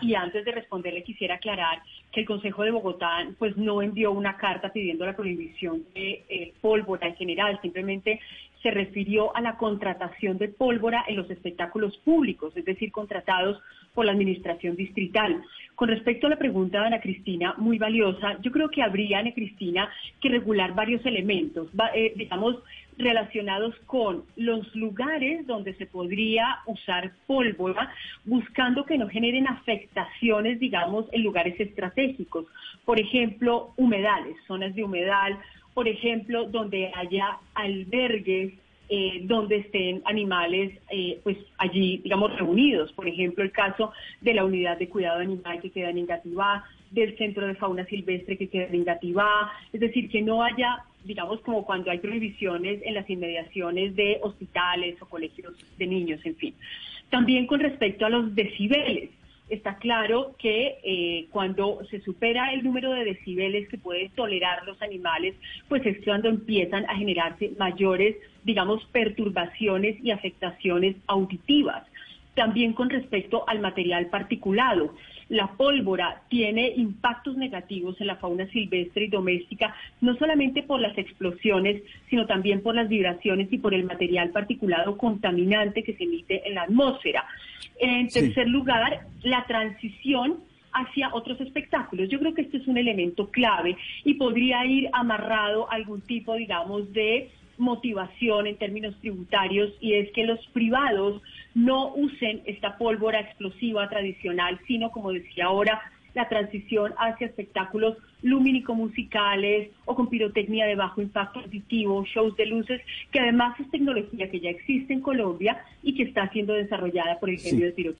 y antes de responderle quisiera aclarar que el Consejo de Bogotá pues no envió una carta pidiendo la prohibición de eh, pólvora en general, simplemente se refirió a la contratación de pólvora en los espectáculos públicos, es decir, contratados por la administración distrital. Con respecto a la pregunta de Ana Cristina, muy valiosa, yo creo que habría, Ana Cristina, que regular varios elementos, eh, digamos, relacionados con los lugares donde se podría usar pólvora, buscando que no generen afectaciones, digamos, en lugares estratégicos. Por ejemplo, humedales, zonas de humedal, por ejemplo, donde haya albergues eh, donde estén animales, eh, pues allí, digamos, reunidos. Por ejemplo, el caso de la unidad de cuidado animal que queda en Ingativá, del centro de fauna silvestre que queda en Ingativá, es decir, que no haya, digamos, como cuando hay prohibiciones en las inmediaciones de hospitales o colegios de niños, en fin. También con respecto a los decibeles está claro que eh, cuando se supera el número de decibeles que pueden tolerar los animales, pues es cuando empiezan a generarse mayores, digamos, perturbaciones y afectaciones auditivas. También con respecto al material particulado. La pólvora tiene impactos negativos en la fauna silvestre y doméstica, no solamente por las explosiones, sino también por las vibraciones y por el material particulado contaminante que se emite en la atmósfera. En tercer lugar, la transición hacia otros espectáculos. Yo creo que este es un elemento clave y podría ir amarrado a algún tipo, digamos, de motivación en términos tributarios y es que los privados no usen esta pólvora explosiva tradicional, sino, como decía ahora, la transición hacia espectáculos lumínico-musicales o con pirotecnia de bajo impacto auditivo, shows de luces, que además es tecnología que ya existe en Colombia y que está siendo desarrollada por el genio de pirotecnia.